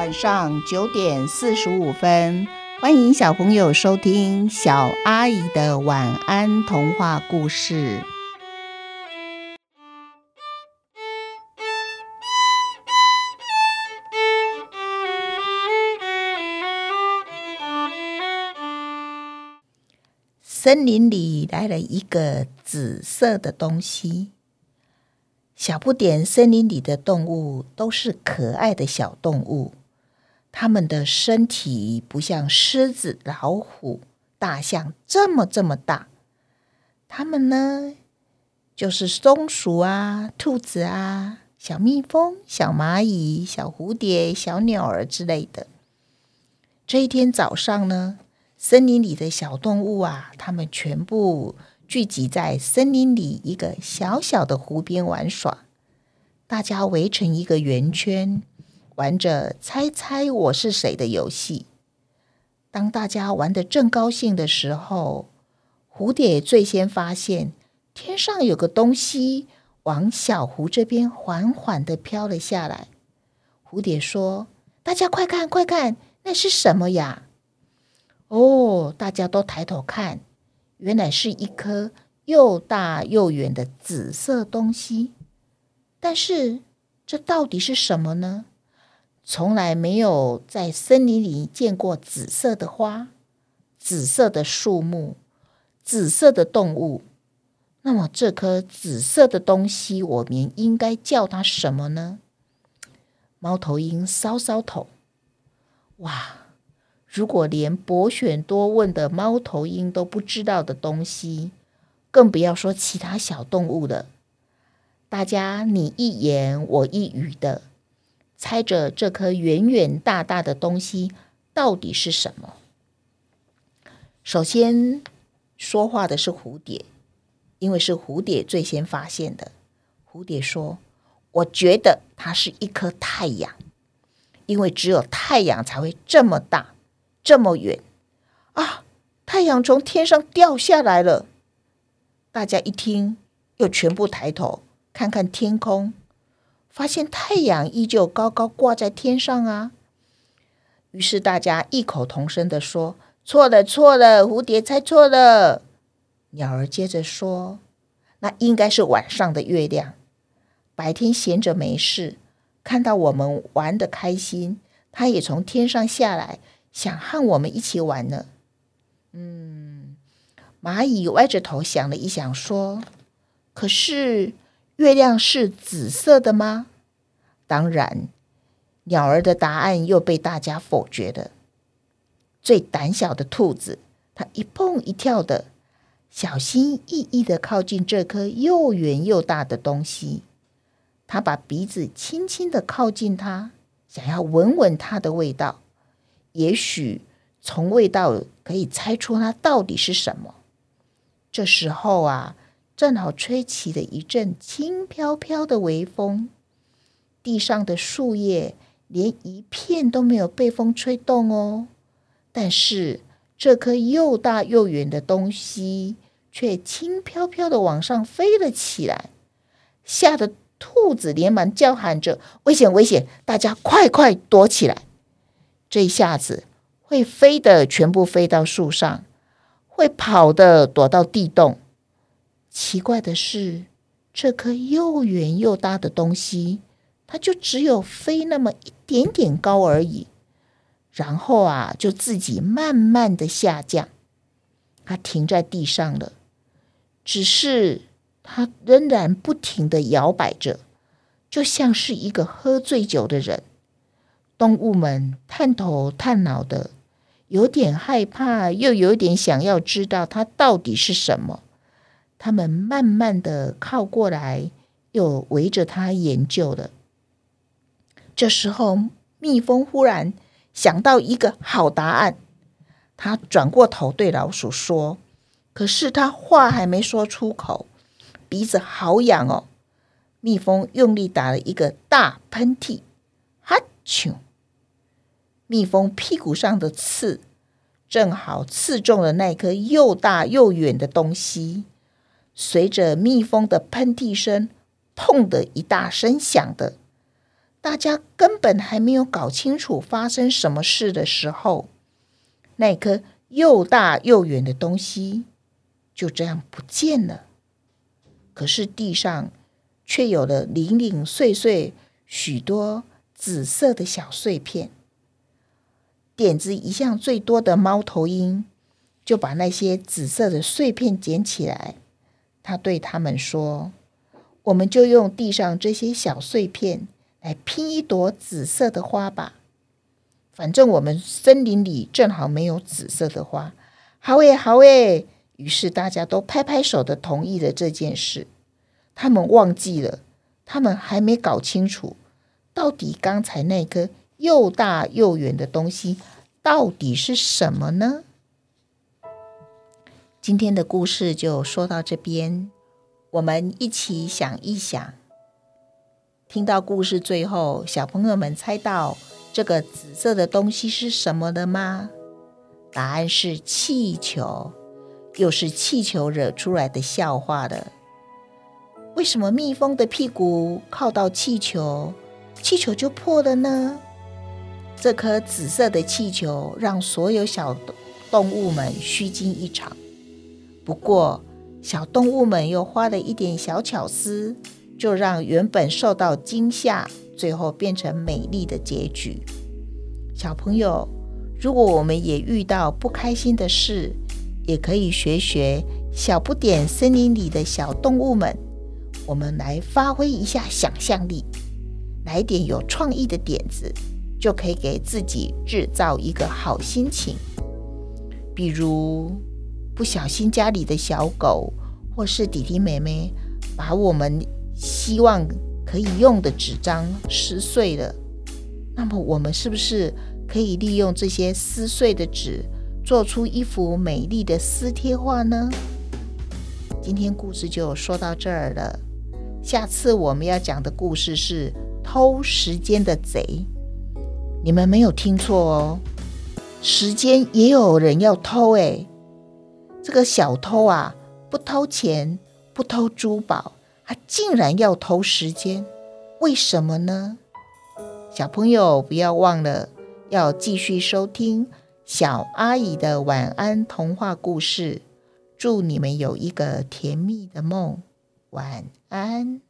晚上九点四十五分，欢迎小朋友收听小阿姨的晚安童话故事。森林里来了一个紫色的东西。小不点森林里的动物都是可爱的小动物，它们的身体不像狮子、老虎、大象这么这么大。它们呢，就是松鼠啊、兔子啊、小蜜蜂、小蚂蚁、小蝴蝶、小鸟儿之类的。这一天早上呢，森林里的小动物啊，它们全部。聚集在森林里一个小小的湖边玩耍，大家围成一个圆圈，玩着猜猜我是谁的游戏。当大家玩得正高兴的时候，蝴蝶最先发现天上有个东西往小湖这边缓缓的飘了下来。蝴蝶说：“大家快看，快看，那是什么呀？”哦，大家都抬头看。原来是一颗又大又圆的紫色东西，但是这到底是什么呢？从来没有在森林里见过紫色的花、紫色的树木、紫色的动物。那么这颗紫色的东西，我们应该叫它什么呢？猫头鹰搔搔头，哇！如果连博选多问的猫头鹰都不知道的东西，更不要说其他小动物了。大家你一言我一语的猜着这颗圆圆大大的东西到底是什么。首先说话的是蝴蝶，因为是蝴蝶最先发现的。蝴蝶说：“我觉得它是一颗太阳，因为只有太阳才会这么大。”这么远啊！太阳从天上掉下来了。大家一听，又全部抬头看看天空，发现太阳依旧高高挂在天上啊。于是大家异口同声的说：“错了，错了，蝴蝶猜错了。”鸟儿接着说：“那应该是晚上的月亮。白天闲着没事，看到我们玩的开心，它也从天上下来。”想和我们一起玩呢。嗯，蚂蚁歪着头想了一想，说：“可是月亮是紫色的吗？”当然，鸟儿的答案又被大家否决了。最胆小的兔子，它一蹦一跳的，小心翼翼的靠近这颗又圆又大的东西。它把鼻子轻轻的靠近它，想要闻闻它的味道。也许从味道可以猜出它到底是什么。这时候啊，正好吹起了一阵轻飘飘的微风，地上的树叶连一片都没有被风吹动哦。但是这颗又大又圆的东西却轻飘飘的往上飞了起来，吓得兔子连忙叫喊着：“危险！危险！大家快快躲起来！”这一下子，会飞的全部飞到树上，会跑的躲到地洞。奇怪的是，这颗又圆又大的东西，它就只有飞那么一点点高而已。然后啊，就自己慢慢的下降，它停在地上了。只是它仍然不停的摇摆着，就像是一个喝醉酒的人。动物们探头探脑的，有点害怕，又有点想要知道它到底是什么。他们慢慢的靠过来，又围着他研究了。这时候，蜜蜂忽然想到一个好答案，他转过头对老鼠说：“可是他话还没说出口，鼻子好痒哦。”蜜蜂用力打了一个大喷嚏，哈啾！蜜蜂屁股上的刺正好刺中了那颗又大又圆的东西，随着蜜蜂的喷嚏声，砰的一大声响的，大家根本还没有搞清楚发生什么事的时候，那颗又大又圆的东西就这样不见了。可是地上却有了零零碎碎许多紫色的小碎片。点子一向最多的猫头鹰就把那些紫色的碎片捡起来，他对他们说：“我们就用地上这些小碎片。”来拼一朵紫色的花吧，反正我们森林里正好没有紫色的花。好诶，好诶。于是大家都拍拍手的同意了这件事。他们忘记了，他们还没搞清楚，到底刚才那颗又大又圆的东西到底是什么呢？今天的故事就说到这边，我们一起想一想。听到故事最后，小朋友们猜到这个紫色的东西是什么了吗？答案是气球，又是气球惹出来的笑话了。为什么蜜蜂的屁股靠到气球，气球就破了呢？这颗紫色的气球让所有小动物们虚惊一场。不过，小动物们又花了一点小巧思。就让原本受到惊吓，最后变成美丽的结局。小朋友，如果我们也遇到不开心的事，也可以学学小不点森林里的小动物们，我们来发挥一下想象力，来点有创意的点子，就可以给自己制造一个好心情。比如，不小心家里的小狗或是弟弟妹妹把我们。希望可以用的纸张撕碎了，那么我们是不是可以利用这些撕碎的纸，做出一幅美丽的撕贴画呢？今天故事就说到这儿了，下次我们要讲的故事是偷时间的贼。你们没有听错哦，时间也有人要偷诶。这个小偷啊，不偷钱，不偷珠宝。他竟然要偷时间，为什么呢？小朋友不要忘了要继续收听小阿姨的晚安童话故事。祝你们有一个甜蜜的梦，晚安。